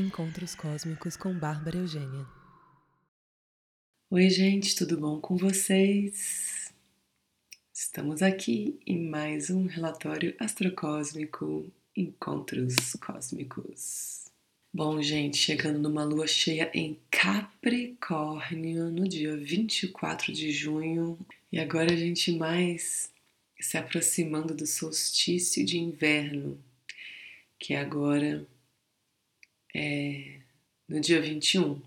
Encontros Cósmicos com Bárbara Eugênia. Oi, gente, tudo bom com vocês? Estamos aqui em mais um relatório astrocósmico Encontros Cósmicos. Bom, gente, chegando numa lua cheia em Capricórnio no dia 24 de junho, e agora a gente mais se aproximando do solstício de inverno, que agora é no dia 21.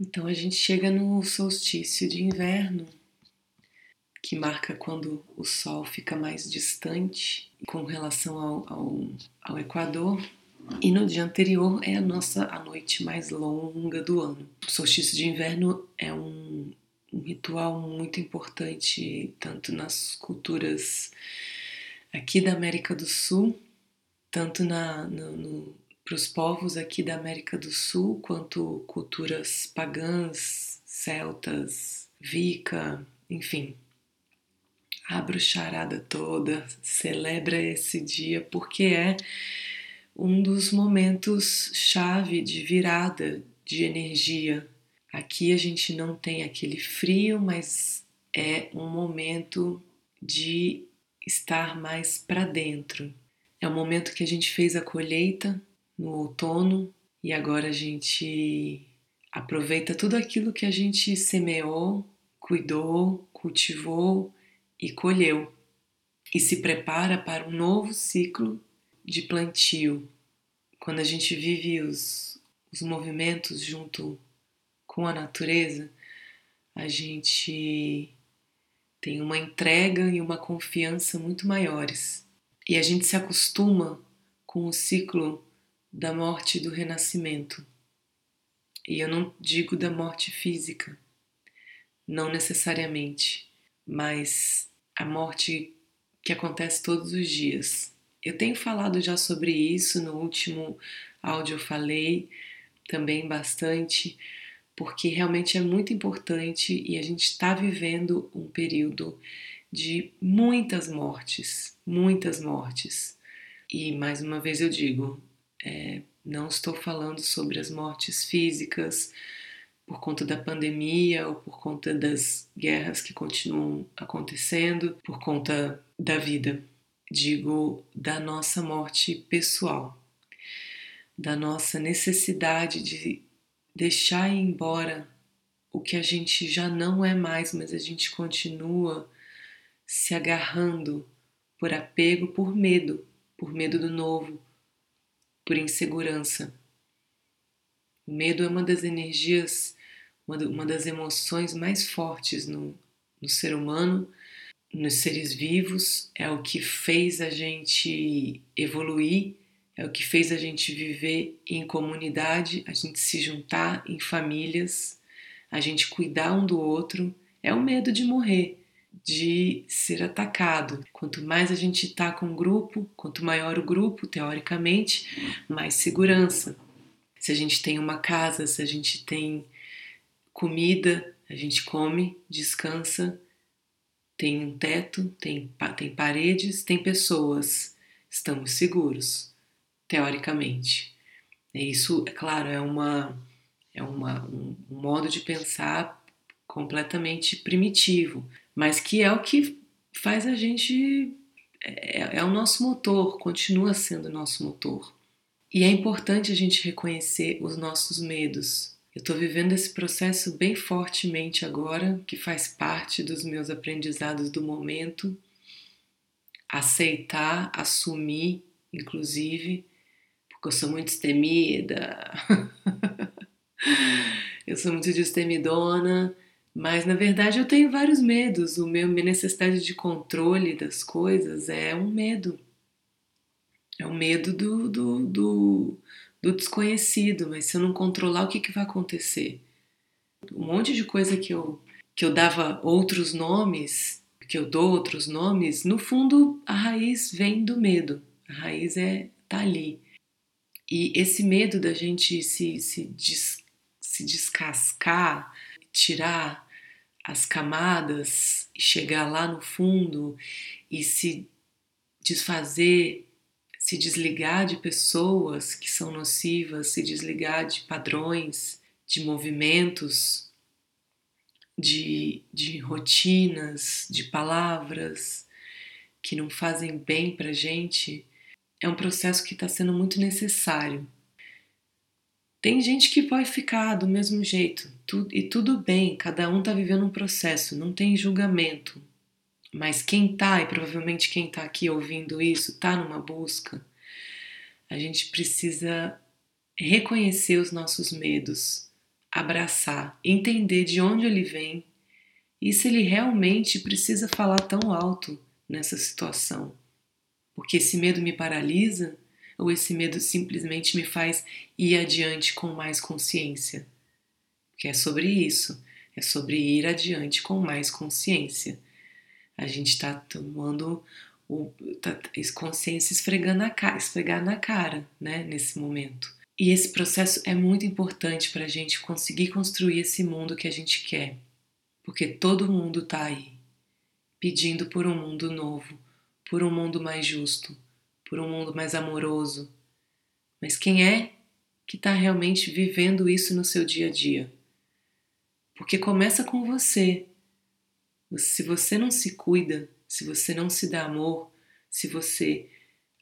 Então a gente chega no solstício de inverno, que marca quando o Sol fica mais distante com relação ao, ao, ao Equador. E no dia anterior é a nossa a noite mais longa do ano. O solstício de inverno é um, um ritual muito importante tanto nas culturas aqui da América do Sul, tanto na, no, no para os povos aqui da América do Sul, quanto culturas pagãs, celtas, Wicca, enfim. A bruxarada toda celebra esse dia porque é um dos momentos chave de virada de energia. Aqui a gente não tem aquele frio, mas é um momento de estar mais para dentro. É o momento que a gente fez a colheita no outono e agora a gente aproveita tudo aquilo que a gente semeou, cuidou, cultivou e colheu e se prepara para um novo ciclo de plantio. Quando a gente vive os, os movimentos junto com a natureza, a gente tem uma entrega e uma confiança muito maiores. E a gente se acostuma com o ciclo da morte e do renascimento. E eu não digo da morte física, não necessariamente, mas a morte que acontece todos os dias. Eu tenho falado já sobre isso no último áudio, eu falei também bastante, porque realmente é muito importante e a gente está vivendo um período de muitas mortes, muitas mortes. E mais uma vez eu digo, é, não estou falando sobre as mortes físicas por conta da pandemia ou por conta das guerras que continuam acontecendo, por conta da vida. Digo da nossa morte pessoal, da nossa necessidade de deixar ir embora o que a gente já não é mais, mas a gente continua se agarrando por apego, por medo, por medo do novo, por insegurança. O medo é uma das energias, uma das emoções mais fortes no, no ser humano, nos seres vivos, é o que fez a gente evoluir, é o que fez a gente viver em comunidade, a gente se juntar em famílias, a gente cuidar um do outro. É o medo de morrer de ser atacado. Quanto mais a gente está com um grupo, quanto maior o grupo, teoricamente, mais segurança. Se a gente tem uma casa, se a gente tem comida, a gente come, descansa, tem um teto, tem, tem paredes, tem pessoas. Estamos seguros, teoricamente. Isso, é claro, é, uma, é uma, um, um modo de pensar completamente primitivo, mas que é o que faz a gente. É, é o nosso motor, continua sendo o nosso motor. E é importante a gente reconhecer os nossos medos. Eu estou vivendo esse processo bem fortemente agora, que faz parte dos meus aprendizados do momento. Aceitar, assumir, inclusive, porque eu sou muito destemida. eu sou muito destemidona mas na verdade eu tenho vários medos. O meu minha necessidade de controle das coisas é um medo. É o um medo do, do, do, do, desconhecido. Mas se eu não controlar, o que, que vai acontecer? Um monte de coisa que eu, que eu dava outros nomes, que eu dou outros nomes, no fundo a raiz vem do medo. A raiz é tá ali. E esse medo da gente se, se, des, se descascar, tirar as camadas e chegar lá no fundo e se desfazer, se desligar de pessoas que são nocivas, se desligar de padrões, de movimentos, de, de rotinas, de palavras que não fazem bem para gente, é um processo que está sendo muito necessário. Tem gente que vai ficar do mesmo jeito, e tudo bem, cada um está vivendo um processo, não tem julgamento, mas quem tá, e provavelmente quem tá aqui ouvindo isso, tá numa busca, a gente precisa reconhecer os nossos medos, abraçar, entender de onde ele vem e se ele realmente precisa falar tão alto nessa situação. Porque esse medo me paralisa ou esse medo simplesmente me faz ir adiante com mais consciência? Que é sobre isso, é sobre ir adiante com mais consciência a gente está tomando o, tá, consciência esfregando a cara, esfregar na cara, né, nesse momento. E esse processo é muito importante para a gente conseguir construir esse mundo que a gente quer, porque todo mundo está aí pedindo por um mundo novo, por um mundo mais justo, por um mundo mais amoroso. Mas quem é que está realmente vivendo isso no seu dia a dia? Porque começa com você, se você não se cuida, se você não se dá amor, se você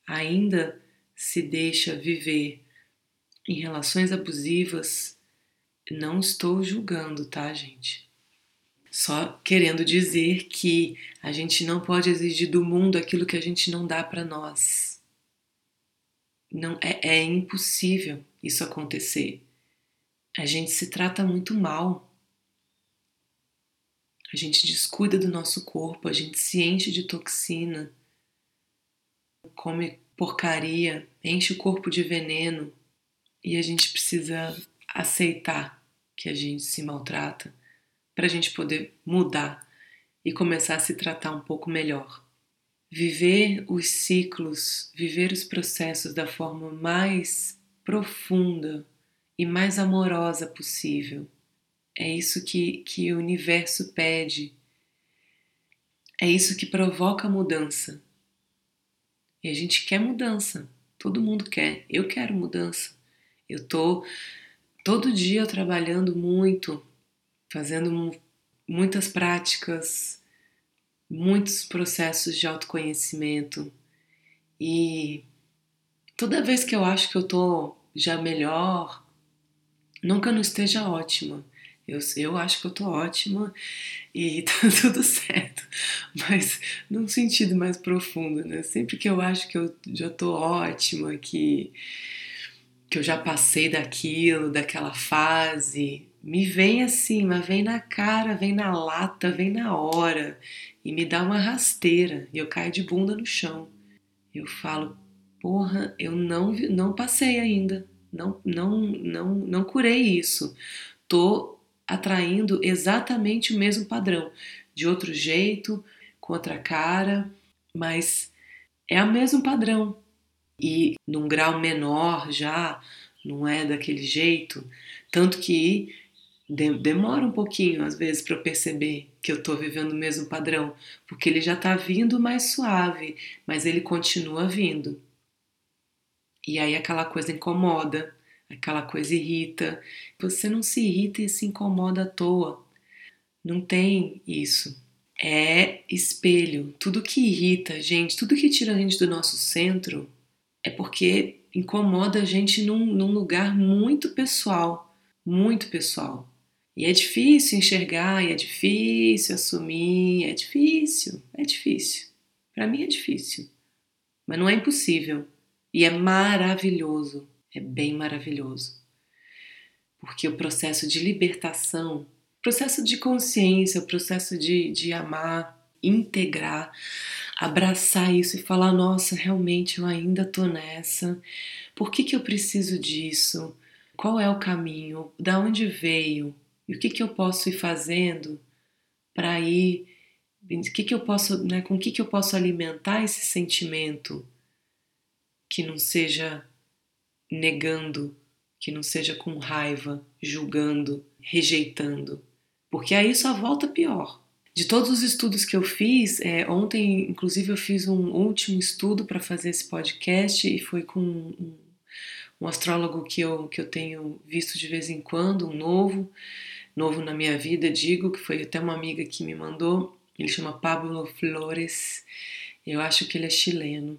ainda se deixa viver em relações abusivas, não estou julgando, tá, gente? Só querendo dizer que a gente não pode exigir do mundo aquilo que a gente não dá para nós. Não é, é impossível isso acontecer. A gente se trata muito mal a gente descuida do nosso corpo, a gente se enche de toxina, come porcaria, enche o corpo de veneno e a gente precisa aceitar que a gente se maltrata para a gente poder mudar e começar a se tratar um pouco melhor. Viver os ciclos, viver os processos da forma mais profunda e mais amorosa possível é isso que, que o universo pede. É isso que provoca mudança. E a gente quer mudança. Todo mundo quer. Eu quero mudança. Eu tô todo dia trabalhando muito, fazendo muitas práticas, muitos processos de autoconhecimento. E toda vez que eu acho que eu tô já melhor, nunca não esteja ótima. Eu, eu acho que eu tô ótima e tá tudo certo, mas num sentido mais profundo, né? Sempre que eu acho que eu já tô ótima, que, que eu já passei daquilo, daquela fase, me vem assim, mas vem na cara, vem na lata, vem na hora e me dá uma rasteira e eu caio de bunda no chão. Eu falo, porra, eu não, não passei ainda, não, não, não, não curei isso. Tô atraindo exatamente o mesmo padrão, de outro jeito, com outra cara, mas é o mesmo padrão. E num grau menor já, não é daquele jeito, tanto que demora um pouquinho às vezes para eu perceber que eu estou vivendo o mesmo padrão, porque ele já está vindo mais suave, mas ele continua vindo. E aí aquela coisa incomoda, aquela coisa irrita. Você não se irrita e se incomoda à toa. Não tem isso. É espelho. Tudo que irrita a gente, tudo que tira a gente do nosso centro, é porque incomoda a gente num, num lugar muito pessoal. Muito pessoal. E é difícil enxergar, e é difícil assumir, é difícil, é difícil. Para mim é difícil. Mas não é impossível. E é maravilhoso é bem maravilhoso. Porque o processo de libertação, processo de consciência, o processo de, de amar, integrar, abraçar isso e falar: nossa, realmente eu ainda tô nessa, por que, que eu preciso disso? Qual é o caminho? Da onde veio? E o que, que eu posso ir fazendo para ir? O que, que eu posso, né, com o que, que eu posso alimentar esse sentimento que não seja negando, que não seja com raiva, julgando, rejeitando, porque aí só volta pior. De todos os estudos que eu fiz, é, ontem, inclusive, eu fiz um último estudo para fazer esse podcast e foi com um, um, astrólogo que eu, que eu tenho visto de vez em quando, um novo, novo na minha vida, digo, que foi até uma amiga que me mandou. Ele chama Pablo Flores, eu acho que ele é chileno.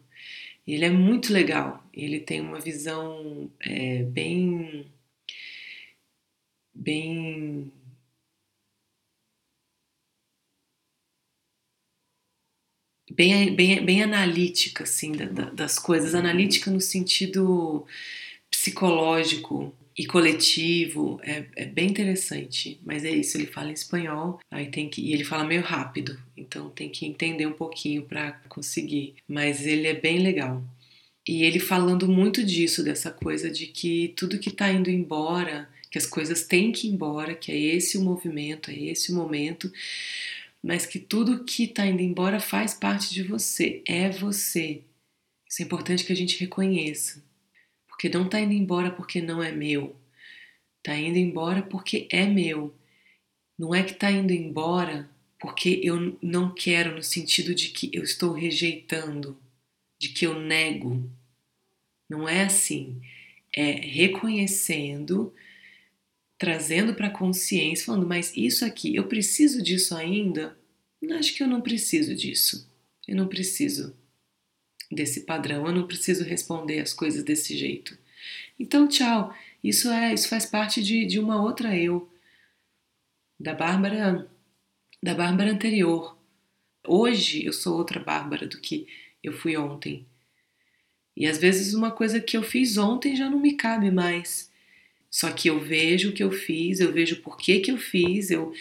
Ele é muito legal, ele tem uma visão é, bem. bem bem, bem, bem analítica, assim, da, da, das coisas. Analítica no sentido psicológico e coletivo. É, é, bem interessante. Mas é isso, ele fala em espanhol, aí tem que. E ele fala meio rápido, então tem que entender um pouquinho para conseguir. Mas ele é bem legal. E ele falando muito disso, dessa coisa de que tudo que está indo embora, que as coisas têm que ir embora, que é esse o movimento, é esse o momento, mas que tudo que está indo embora faz parte de você, é você. Isso é importante que a gente reconheça. Porque não está indo embora porque não é meu. Está indo embora porque é meu. Não é que está indo embora porque eu não quero, no sentido de que eu estou rejeitando, de que eu nego. Não é assim. É reconhecendo trazendo para a consciência, falando, mas isso aqui, eu preciso disso ainda? Acho que eu não preciso disso. Eu não preciso desse padrão, eu não preciso responder as coisas desse jeito. Então, tchau. Isso é, isso faz parte de, de uma outra eu, da Bárbara, da Bárbara anterior. Hoje eu sou outra Bárbara do que eu fui ontem. E às vezes uma coisa que eu fiz ontem já não me cabe mais. Só que eu vejo o que eu fiz, eu vejo por que, que eu fiz, eu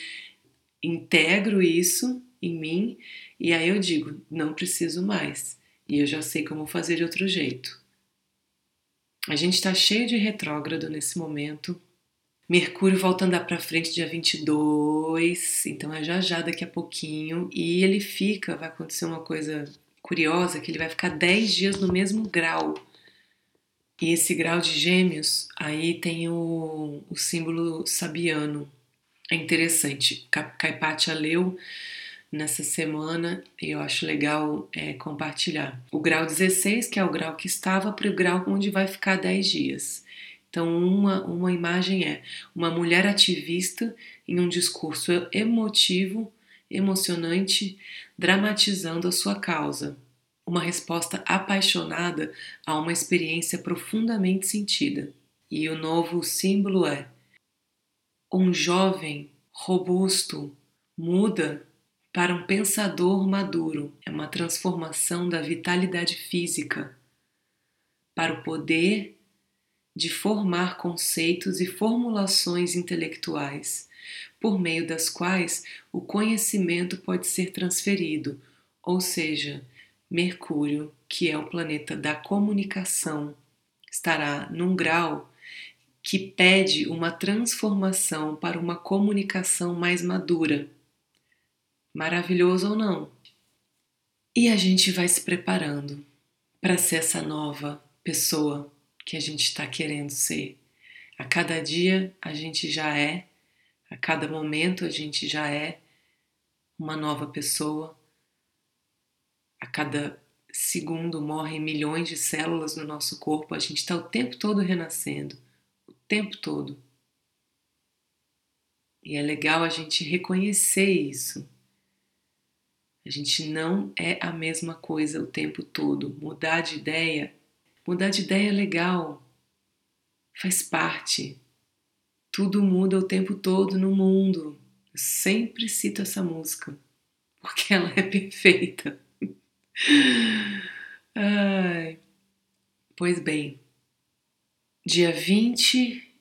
integro isso em mim e aí eu digo, não preciso mais. E eu já sei como fazer de outro jeito. A gente está cheio de retrógrado nesse momento. Mercúrio volta a andar para frente dia 22, então é já já daqui a pouquinho. E ele fica, vai acontecer uma coisa curiosa, que ele vai ficar 10 dias no mesmo grau e esse grau de gêmeos, aí tem o, o símbolo sabiano. É interessante. Caipatia leu nessa semana e eu acho legal é, compartilhar. O grau 16, que é o grau que estava, para o grau onde vai ficar 10 dias. Então, uma, uma imagem é uma mulher ativista em um discurso emotivo, emocionante, dramatizando a sua causa uma resposta apaixonada a uma experiência profundamente sentida. E o novo símbolo é um jovem robusto muda para um pensador maduro. É uma transformação da vitalidade física para o poder de formar conceitos e formulações intelectuais, por meio das quais o conhecimento pode ser transferido, ou seja, Mercúrio, que é o planeta da comunicação, estará num grau que pede uma transformação para uma comunicação mais madura. Maravilhoso ou não? E a gente vai se preparando para ser essa nova pessoa que a gente está querendo ser. A cada dia a gente já é, a cada momento a gente já é uma nova pessoa a cada segundo morrem milhões de células no nosso corpo, a gente está o tempo todo renascendo, o tempo todo. E é legal a gente reconhecer isso. A gente não é a mesma coisa o tempo todo. Mudar de ideia, mudar de ideia é legal, faz parte. Tudo muda o tempo todo no mundo. Eu sempre cito essa música, porque ela é perfeita. Ai. Pois bem, dia 20,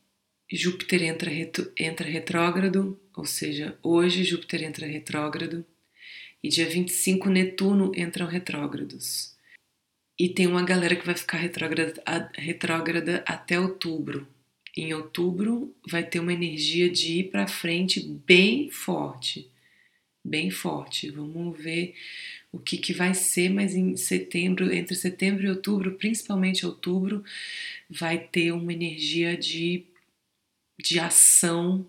Júpiter entra, retro, entra retrógrado, ou seja, hoje Júpiter entra retrógrado, e dia 25 Netuno entram retrógrados. E tem uma galera que vai ficar retrógrada, retrógrada até outubro. Em outubro vai ter uma energia de ir para frente bem forte, bem forte. Vamos ver o que, que vai ser, mas em setembro, entre setembro e outubro, principalmente outubro, vai ter uma energia de, de ação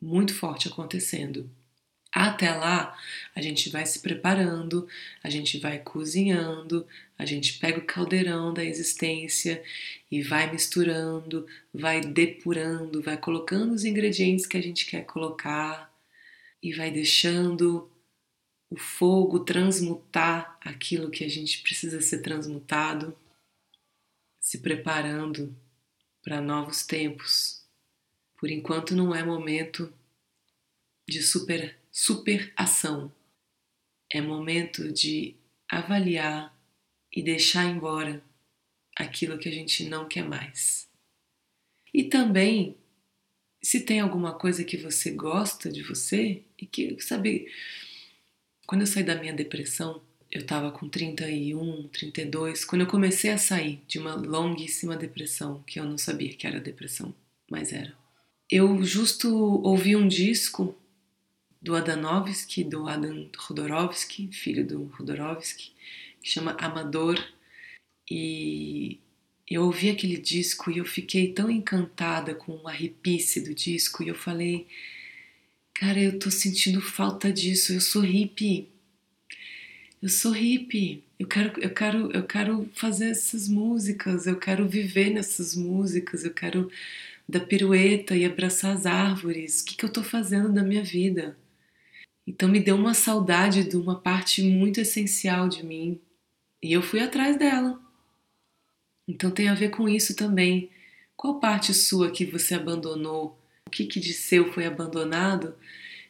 muito forte acontecendo. Até lá, a gente vai se preparando, a gente vai cozinhando, a gente pega o caldeirão da existência e vai misturando, vai depurando, vai colocando os ingredientes que a gente quer colocar e vai deixando o fogo transmutar aquilo que a gente precisa ser transmutado, se preparando para novos tempos. Por enquanto não é momento de super super ação. É momento de avaliar e deixar embora aquilo que a gente não quer mais. E também, se tem alguma coisa que você gosta de você e que, sabe, quando eu saí da minha depressão, eu estava com 31, 32, quando eu comecei a sair de uma longuíssima depressão, que eu não sabia que era depressão, mas era. Eu justo ouvi um disco do Adanovski, do Adam Rodorovsky, filho do Rodorovsky, que chama Amador. E eu ouvi aquele disco e eu fiquei tão encantada com a arrepice do disco e eu falei, cara, eu tô sentindo falta disso, eu sou hippie. Eu sou hippie. Eu quero, eu quero, eu quero fazer essas músicas, eu quero viver nessas músicas, eu quero dar pirueta e abraçar as árvores. O que, que eu tô fazendo da minha vida? Então me deu uma saudade de uma parte muito essencial de mim e eu fui atrás dela. Então tem a ver com isso também. Qual parte sua que você abandonou? O que, que de seu foi abandonado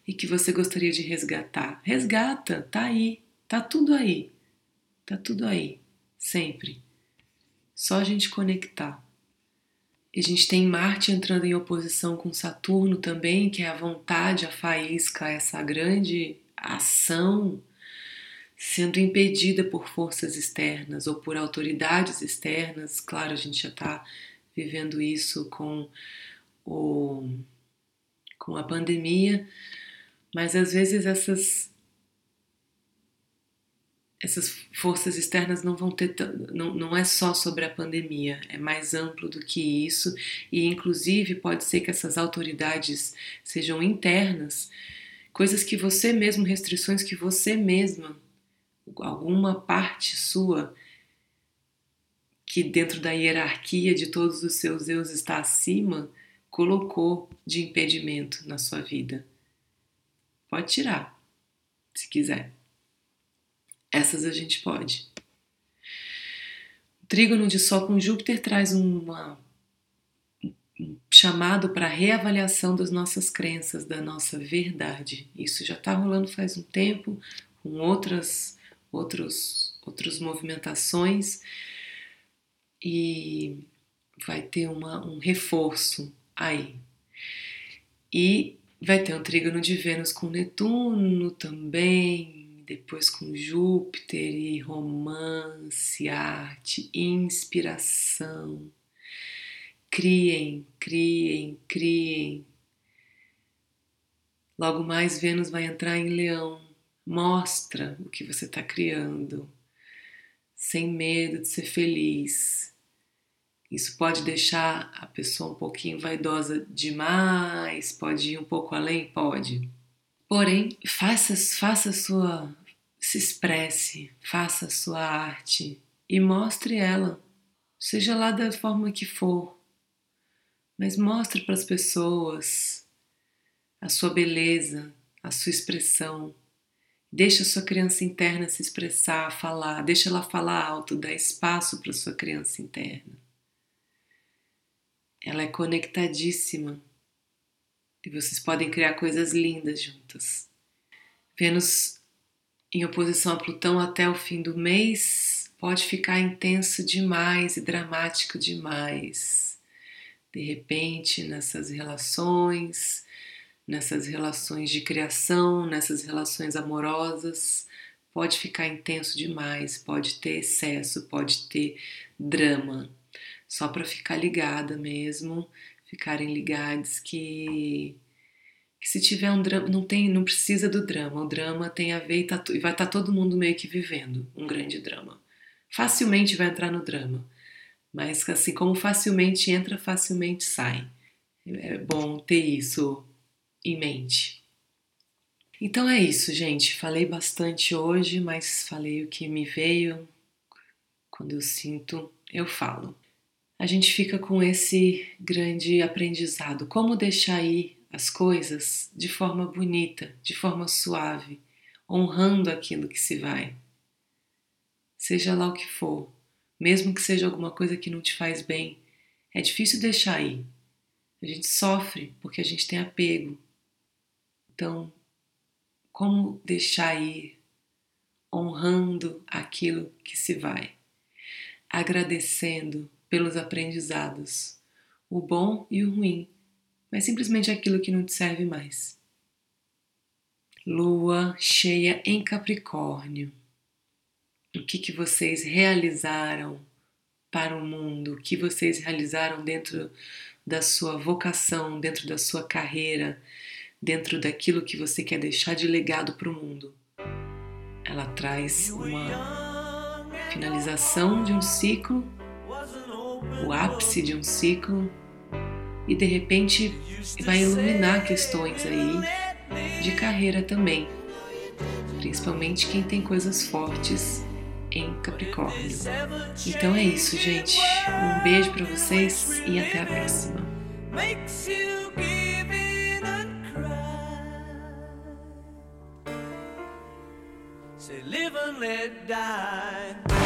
e que você gostaria de resgatar? Resgata, tá aí, tá tudo aí, tá tudo aí, sempre. Só a gente conectar. E a gente tem Marte entrando em oposição com Saturno também, que é a vontade, a faísca, essa grande ação sendo impedida por forças externas ou por autoridades externas. Claro, a gente já está vivendo isso com, o, com a pandemia, mas às vezes essas essas forças externas não vão ter não, não é só sobre a pandemia, é mais amplo do que isso e inclusive pode ser que essas autoridades sejam internas, coisas que você mesmo restrições que você mesma alguma parte sua que dentro da hierarquia de todos os seus eus está acima, colocou de impedimento na sua vida. Pode tirar, se quiser. Essas a gente pode. O trígono de Sol com Júpiter traz uma, um chamado para reavaliação das nossas crenças, da nossa verdade. Isso já está rolando faz um tempo, com outras, outros, outras movimentações, e vai ter uma, um reforço aí. E vai ter um trígono de Vênus com Netuno também, depois com Júpiter e romance, arte, inspiração. Criem, criem, criem. Logo mais, Vênus vai entrar em Leão. Mostra o que você está criando, sem medo de ser feliz. Isso pode deixar a pessoa um pouquinho vaidosa demais, pode ir um pouco além? Pode. Porém, faça, faça sua, se expresse, faça a sua arte e mostre ela, seja lá da forma que for. Mas mostre para as pessoas a sua beleza, a sua expressão. Deixe a sua criança interna se expressar, falar, deixa ela falar alto, dá espaço para a sua criança interna. Ela é conectadíssima e vocês podem criar coisas lindas juntas. Vênus em oposição a Plutão até o fim do mês pode ficar intenso demais e dramático demais. De repente, nessas relações, nessas relações de criação, nessas relações amorosas, pode ficar intenso demais, pode ter excesso, pode ter drama. Só para ficar ligada mesmo ficarem ligados que, que se tiver um drama, não tem, não precisa do drama. O drama tem a ver e, tá, e vai estar tá todo mundo meio que vivendo um grande drama. Facilmente vai entrar no drama, mas assim como facilmente entra, facilmente sai. É bom ter isso em mente. Então é isso, gente. Falei bastante hoje, mas falei o que me veio. Quando eu sinto, eu falo. A gente fica com esse grande aprendizado: como deixar ir as coisas de forma bonita, de forma suave, honrando aquilo que se vai. Seja lá o que for, mesmo que seja alguma coisa que não te faz bem, é difícil deixar ir. A gente sofre porque a gente tem apego. Então, como deixar ir, honrando aquilo que se vai, agradecendo pelos aprendizados, o bom e o ruim, mas simplesmente aquilo que não te serve mais. Lua cheia em Capricórnio. O que, que vocês realizaram para o mundo? O que vocês realizaram dentro da sua vocação, dentro da sua carreira, dentro daquilo que você quer deixar de legado para o mundo. Ela traz uma finalização de um ciclo, o ápice de um ciclo, e de repente vai iluminar questões aí de carreira também, principalmente quem tem coisas fortes em Capricórnio. Então é isso, gente. Um beijo para vocês e até a próxima. Say live and let die.